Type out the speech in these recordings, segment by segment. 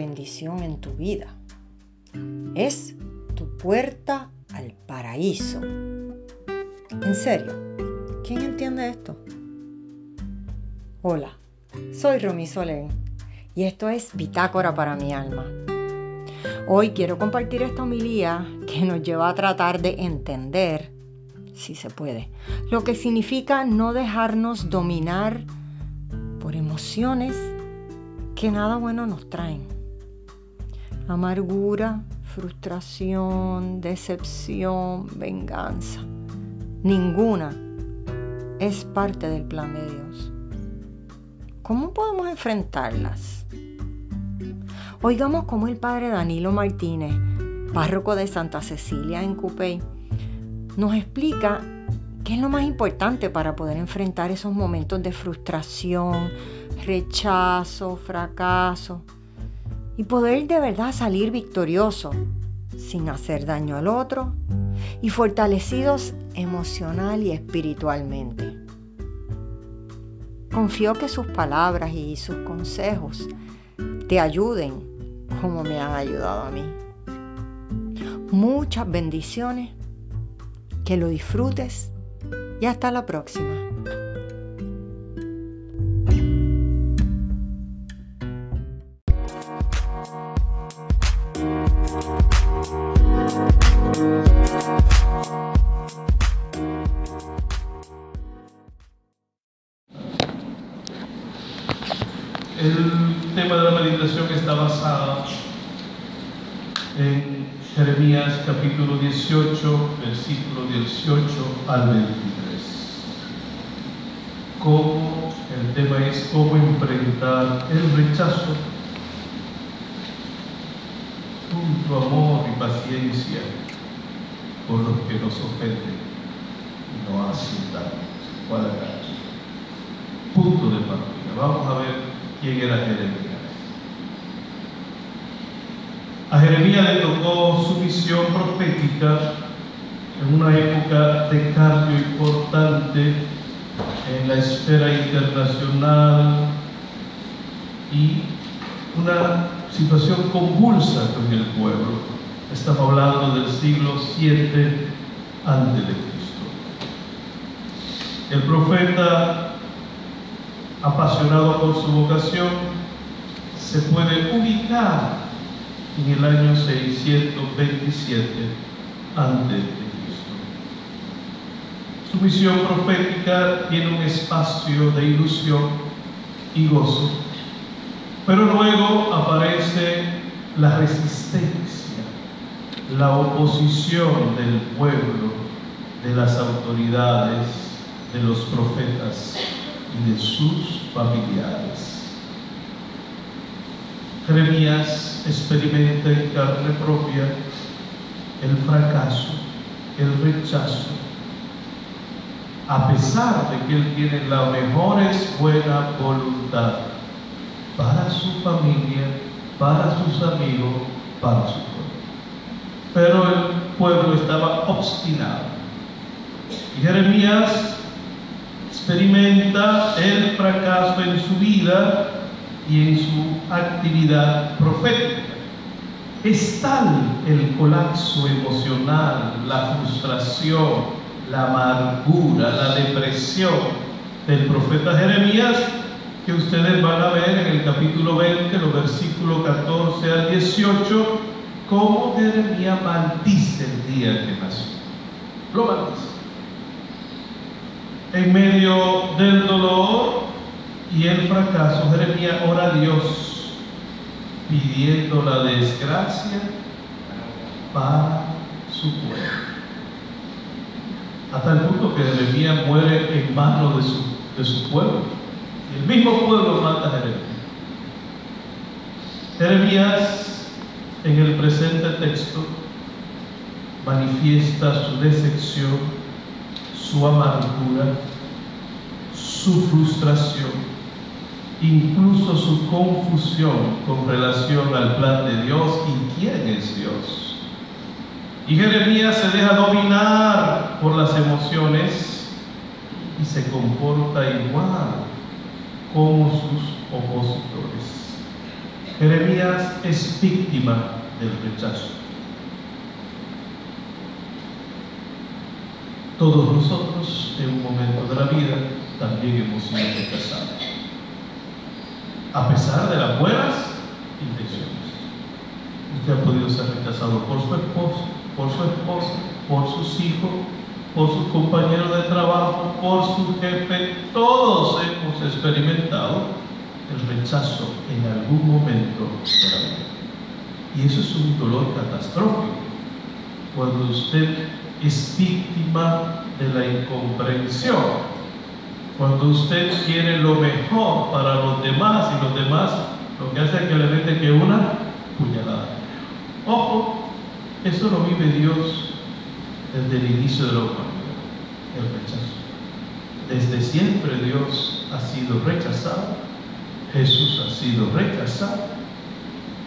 bendición en tu vida. Es tu puerta al paraíso. En serio, ¿quién entiende esto? Hola, soy Romy Solén y esto es Bitácora para mi alma. Hoy quiero compartir esta homilía que nos lleva a tratar de entender, si se puede, lo que significa no dejarnos dominar por emociones que nada bueno nos traen. Amargura, frustración, decepción, venganza. Ninguna es parte del plan de Dios. ¿Cómo podemos enfrentarlas? Oigamos cómo el padre Danilo Martínez, párroco de Santa Cecilia en Cupey, nos explica qué es lo más importante para poder enfrentar esos momentos de frustración, rechazo, fracaso y poder de verdad salir victorioso sin hacer daño al otro y fortalecidos emocional y espiritualmente. Confío que sus palabras y sus consejos te ayuden como me han ayudado a mí. Muchas bendiciones, que lo disfrutes y hasta la próxima. El tema de la meditación está basado en Jeremías capítulo 18, versículo 18 al 23. Cómo el tema es cómo enfrentar el rechazo junto amor y paciencia por los que nos ofenden y no hacen daño. Punto de partida. Vamos a ver quién era Jeremías. A Jeremías le tocó su misión profética en una época de cambio importante en la esfera internacional y una situación convulsa con el pueblo. Estamos hablando del siglo 7 antes de Cristo. El profeta apasionado por su vocación, se puede ubicar en el año 627 antes de Cristo. Su misión profética tiene un espacio de ilusión y gozo, pero luego aparece la resistencia, la oposición del pueblo, de las autoridades, de los profetas y de sus familiares. Jeremías experimenta en carne propia el fracaso, el rechazo, a pesar de que él tiene la mejor buena voluntad para su familia, para sus amigos, para su pueblo. Pero el pueblo estaba obstinado. Y Jeremías experimenta el fracaso en su vida y en su actividad profética. Es tal el colapso emocional, la frustración, la amargura, la depresión del profeta Jeremías que ustedes van a ver en el capítulo 20, los versículos 14 al 18, cómo Jeremías maldice el día que nació. Lo en medio del dolor y el fracaso, Jeremías ora a Dios pidiendo la desgracia para su pueblo. Hasta el punto que Jeremías muere en manos de su, de su pueblo. Y el mismo pueblo mata a Jeremías. Jeremías, en el presente texto, manifiesta su decepción su amargura, su frustración, incluso su confusión con relación al plan de Dios y quién es Dios. Y Jeremías se deja dominar por las emociones y se comporta igual como sus opositores. Jeremías es víctima del rechazo. Todos nosotros en un momento de la vida también hemos sido rechazados. A pesar de las buenas intenciones. Usted ha podido ser rechazado por su esposo, por su esposa, por sus hijos, por sus compañeros de trabajo, por su jefe. Todos hemos experimentado el rechazo en algún momento de la vida. Y eso es un dolor catastrófico. Cuando usted es víctima de la incomprensión. Cuando usted quiere lo mejor para los demás y los demás lo que hace es que le mete que una puñalada. Ojo, eso lo vive Dios desde el inicio de la humanidad, el rechazo. Desde siempre Dios ha sido rechazado, Jesús ha sido rechazado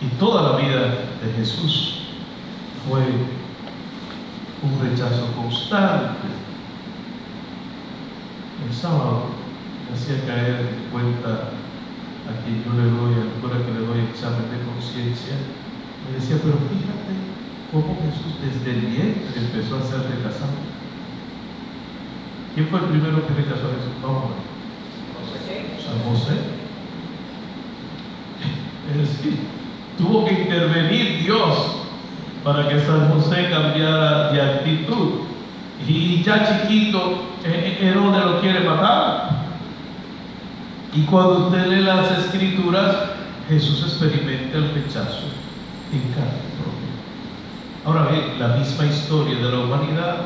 y toda la vida de Jesús fue un rechazo constante. El sábado me hacía caer en cuenta a quien yo le doy, al cura que le doy examen de conciencia, me decía, pero fíjate cómo Jesús desde el vientre empezó a ser rechazado. ¿Quién fue el primero que rechazó a Jesús? No, San José. Es decir, tuvo que intervenir Dios para que San José cambiara de actitud. Y ya chiquito, Herodes eh, lo quiere matar. Y cuando usted lee las escrituras, Jesús experimenta el rechazo en carne propia. Ahora bien, la misma historia de la humanidad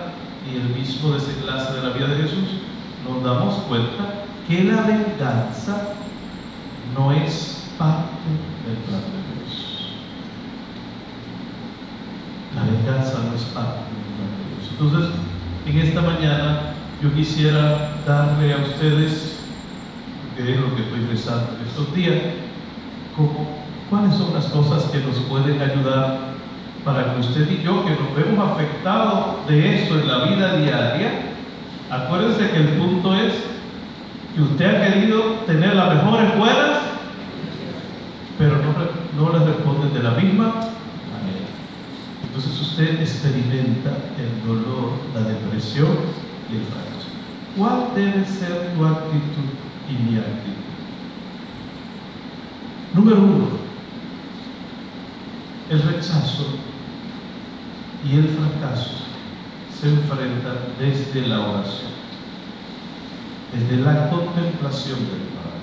y el mismo desenlace de la vida de Jesús, nos damos cuenta que la venganza no es parte del plan de La no es parte de Dios. Entonces, en esta mañana yo quisiera darle a ustedes, que es lo que estoy rezando estos días, como, cuáles son las cosas que nos pueden ayudar para que usted y yo, que nos vemos afectados de esto en la vida diaria, acuérdense que el punto es que usted ha querido tener las mejores buenas, pero no, no les responden de la misma entonces usted experimenta el dolor, la depresión y el fracaso. ¿Cuál debe ser tu actitud y mi actitud? Número uno, el rechazo y el fracaso se enfrentan desde la oración, desde la contemplación del Padre.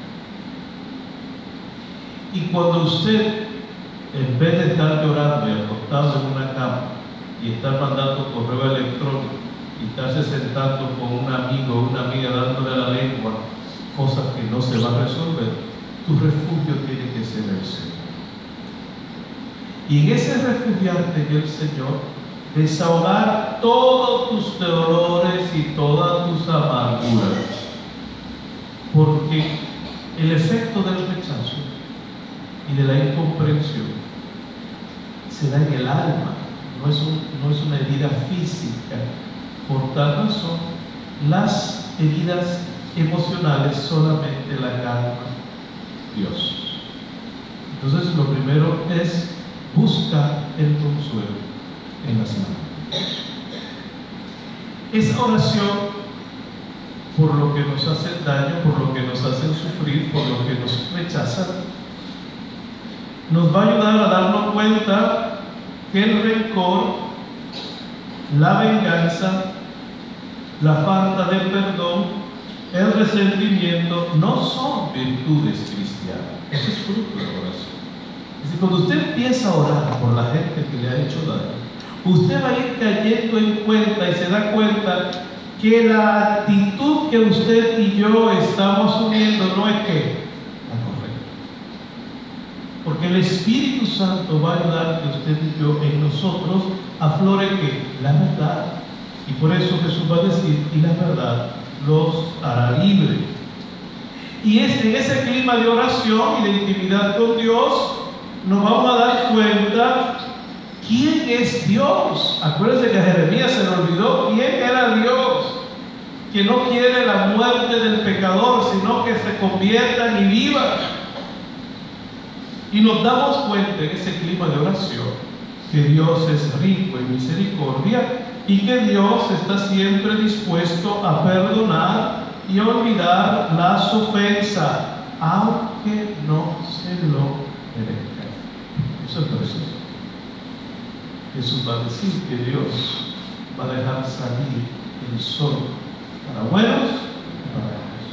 Y cuando usted en vez de estar llorando y acostado en una cama y estar mandando correo electrónico y estarse sentando con un amigo o una amiga dándole la lengua cosas que no se van a resolver, tu refugio tiene que ser el Señor. Y en ese refugiarte en el Señor, desahogar todos tus dolores y todas tus amarguras. Porque el efecto del rechazo y de la incomprensión se da en el alma, no es, no es una herida física. Por tal razón, las heridas emocionales solamente la calma Dios. Entonces, lo primero es buscar el consuelo en las manos. Esa oración por lo que nos hacen daño, por lo que nos hacen sufrir, por lo que nos rechazan, nos va a ayudar a darnos cuenta que el rencor, la venganza, la falta de perdón, el resentimiento no son virtudes cristianas. Eso es fruto de la oración. Es decir, cuando usted empieza a orar por la gente que le ha hecho daño, usted va a ir cayendo en cuenta y se da cuenta que la actitud que usted y yo estamos asumiendo no es que porque el Espíritu Santo va a ayudar que usted y yo en nosotros aflore que la verdad. Y por eso Jesús va a decir, y la verdad los hará libre. Y es en ese clima de oración y de intimidad con Dios, nos vamos a dar cuenta quién es Dios. Acuérdense que a Jeremías se le olvidó quién era Dios, que no quiere la muerte del pecador, sino que se conviertan y vivan. Y nos damos cuenta en ese clima de oración que Dios es rico en misericordia y que Dios está siempre dispuesto a perdonar y olvidar las ofensas, aunque no se lo merezca. Eso es precioso. Jesús va a decir que Dios va a dejar salir el sol para buenos y para malos.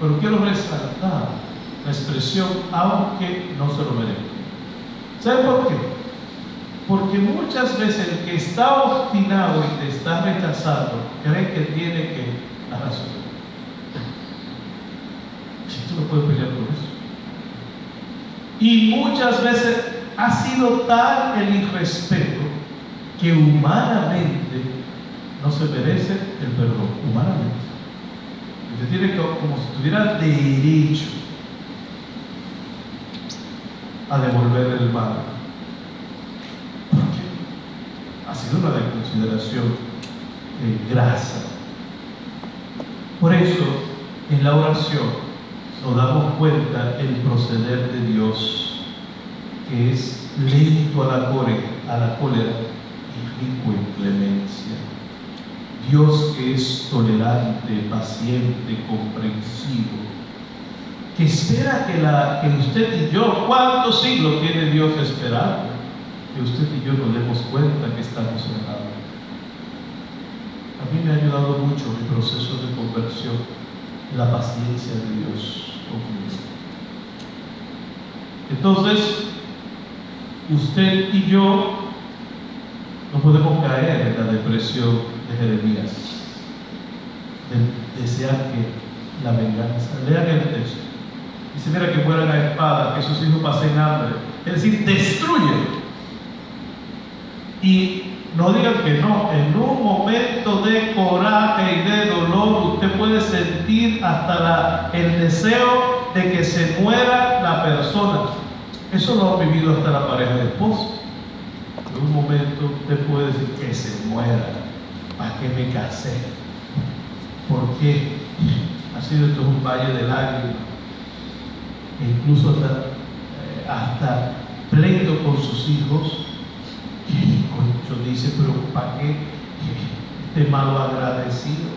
Pero quiero resaltar la expresión aunque no se lo merezca. ¿Saben por qué? Porque muchas veces el que está obstinado y te está rechazando cree que tiene que la razón. Si tú no puedes pelear por eso. Y muchas veces ha sido tal el irrespeto que humanamente no se merece el perdón. Humanamente. Usted tiene que, como si tuviera derecho a devolver el mal ha sido una de consideración eh, grasa. Por eso, en la oración nos damos cuenta el proceder de Dios, que es lento a la cólera, a la cólera y rico en clemencia. Dios que es tolerante, paciente, comprensivo, que espera que, la, que usted y yo, ¿cuántos siglos tiene Dios esperando? que usted y yo nos demos cuenta que estamos errados. A mí me ha ayudado mucho mi proceso de conversión, la paciencia de Dios conmigo. Entonces, usted y yo no podemos caer en la depresión de Jeremías, de desear que la venganza. Lean el texto. Dice, mira que muera la espada, que sus hijos pasen hambre. Es decir, destruye y no digan que no, en un momento de coraje y de dolor usted puede sentir hasta el deseo de que se muera la persona. Eso lo ha vivido hasta la pareja de esposo. En un momento usted puede decir que se muera. ¿Para qué me casé? ¿Por qué? Ha sido esto un valle de lágrimas. Incluso hasta, eh, hasta pleito con sus hijos Concho dice, pero ¿para qué este malo agradecido?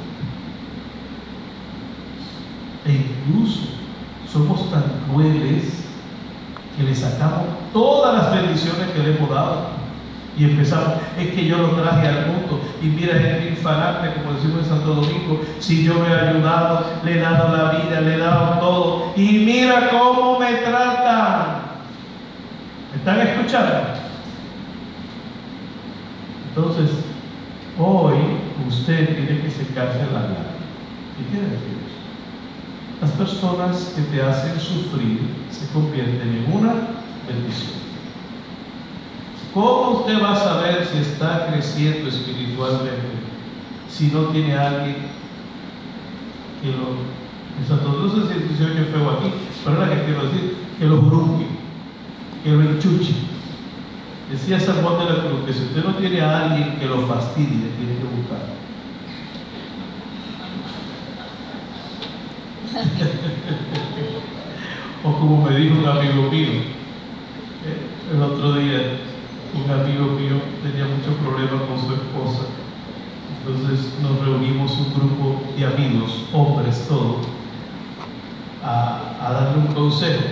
E incluso somos tan crueles que le sacamos todas las bendiciones que le hemos dado. Y empezamos, es que yo lo traje al mundo. Y mira, es infalable, como decimos en Santo Domingo, si yo me he ayudado, le he dado la vida, le he dado todo. Y mira cómo me tratan. ¿Me están escuchando? Entonces, hoy usted tiene que secarse la lágrima. ¿Qué quiere decir? Las personas que te hacen sufrir se convierten en una bendición. ¿Cómo usted va a saber si está creciendo espiritualmente si no tiene a alguien que lo... No sé si se oye feo aquí, pero es la que quiero decir, que lo bruje, que lo enchuche Decía San Juan de la Cruz que si usted no tiene a alguien que lo fastidie, tiene que buscar. o como me dijo un amigo mío, eh, el otro día, un amigo mío tenía muchos problemas con su esposa. Entonces nos reunimos un grupo de amigos, hombres todos, a, a darle un consejo.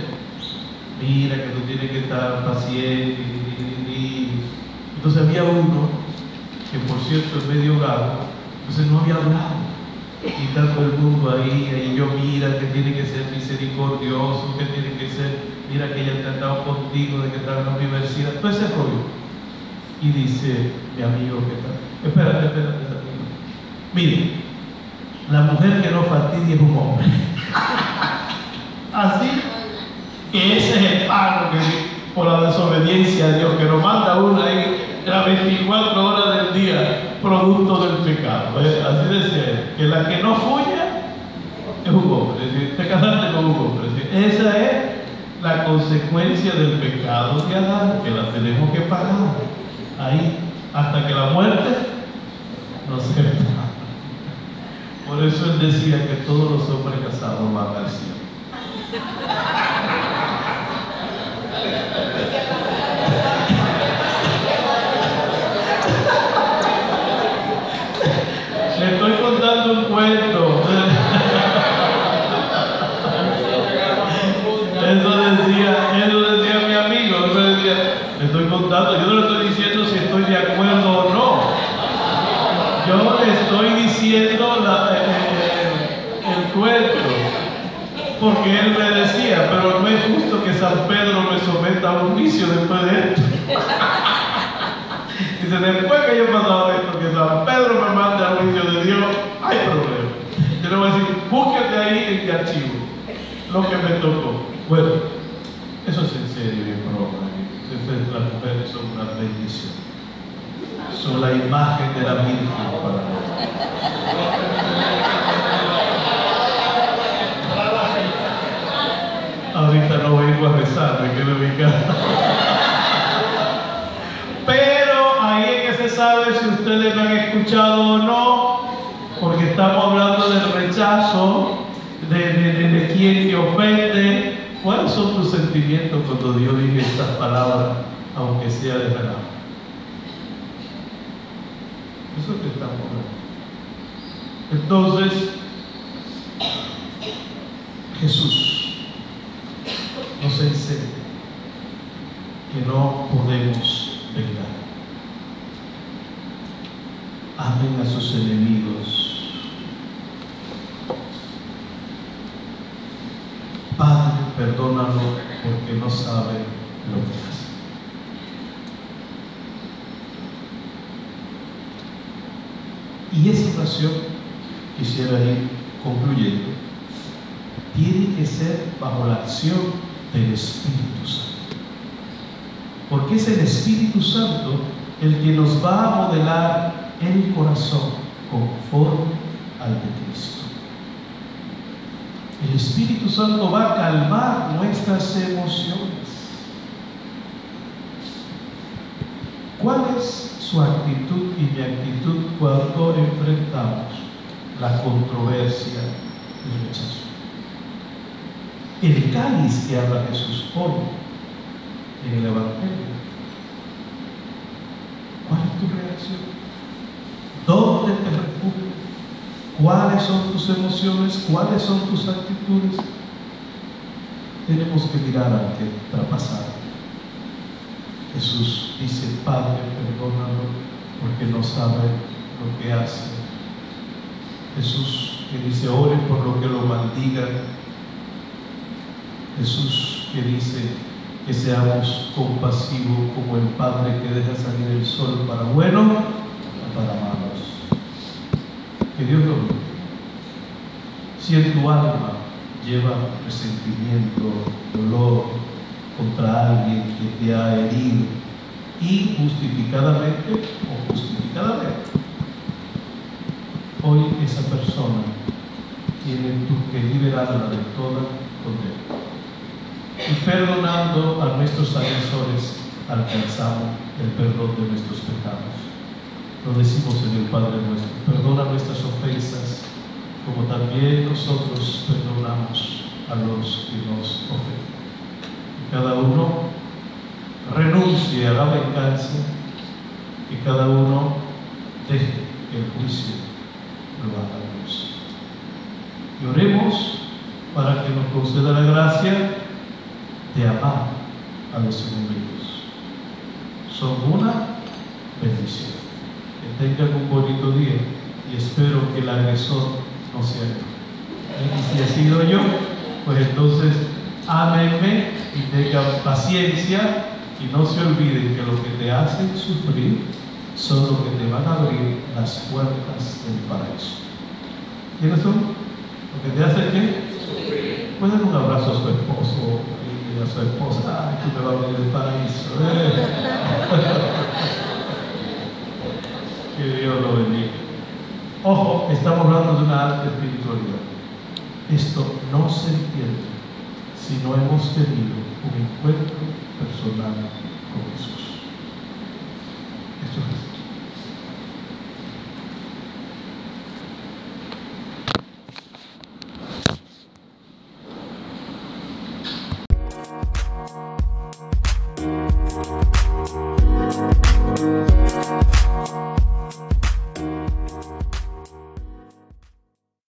Mira que tú tienes que estar paciente entonces había uno, que por cierto es medio gato, entonces no había hablado. Y todo el mundo ahí, y yo mira que tiene que ser misericordioso, que tiene que ser, mira que ella ha tratado contigo de que está en la universidad, todo ese rollo. Y dice mi amigo que está, espérate, espérate, espérate. Mire, la mujer que no fastidia es un hombre. Así que ese es el pago por la desobediencia a Dios, que nos manda uno ahí las 24 horas del día, producto del pecado. Así decía que la que no fuya es un hombre, decir, te casaste con un hombre. esa es la consecuencia del pecado de Adán, que la tenemos que pagar ahí hasta que la muerte nos separe. Por eso él decía que todos los hombres casados van al cielo. San Pedro me someta a un juicio después de esto. Dice, después que yo he pasado esto, que San Pedro me manda al juicio de Dios, hay problema. Yo le voy a decir, búsquete ahí en mi archivo lo que me tocó. Bueno, eso es en serio, mi broma. Entonces, las mujeres son una bendición. Son la imagen de la Virgen para nosotros. No vengo a rezar, me. Pero ahí es que se sabe si ustedes me han escuchado o no, porque estamos hablando del rechazo, de, de, de, de quién te ofende. ¿Cuáles son tus sentimientos cuando Dios dice estas palabras, aunque sea de verdad? Eso es lo que estamos hablando. Entonces, Jesús nos enseña que no podemos vengar. Amen a sus enemigos. Padre, perdónalo porque no sabe lo que hace. Y esa oración, quisiera ir concluyendo, tiene que ser bajo la acción del Espíritu Santo. Porque es el Espíritu Santo el que nos va a modelar el corazón conforme al de Cristo. El Espíritu Santo va a calmar nuestras emociones. ¿Cuál es su actitud y mi actitud cuando enfrentamos la controversia y el rechazo? El cáliz que habla Jesús hoy en el Evangelio. ¿Cuál es tu reacción? ¿Dónde te refugias? ¿Cuáles son tus emociones? ¿Cuáles son tus actitudes? Tenemos que mirar al que traspasar. Jesús dice, Padre, perdónalo porque no sabe lo que hace. Jesús que dice, ore por lo que lo maldigan. Jesús que dice que seamos compasivos como el Padre que deja salir el sol para bueno o para malos. Que Dios lo bendiga. Si en tu alma lleva resentimiento, dolor contra alguien que te ha herido, injustificadamente o justificadamente, hoy esa persona tiene tú que liberarla de toda condena. Y perdonando a nuestros agresores, alcanzamos el perdón de nuestros pecados. Lo decimos en el Padre nuestro. Perdona nuestras ofensas, como también nosotros perdonamos a los que nos ofenden. Y cada uno renuncie a la venganza y cada uno deje que el juicio lo haga Dios. Y oremos para que nos conceda la gracia de amar a los enemigos. Son una bendición. Que tengan un bonito día y espero que el agresor no sea yo. Y si he sido yo, pues entonces ámenme y tengan paciencia y no se olviden que lo que te hacen sufrir son los que te van a abrir las puertas del paraíso. ¿Quiénes son? ¿Lo que te hacen qué? Pueden un abrazo a su esposo y a su esposa. Ay, tú me vas a abrir el paraíso. ¿eh? que Dios lo bendiga. Ojo, estamos hablando de una alta espiritualidad. Esto no se entiende si no hemos tenido un encuentro personal.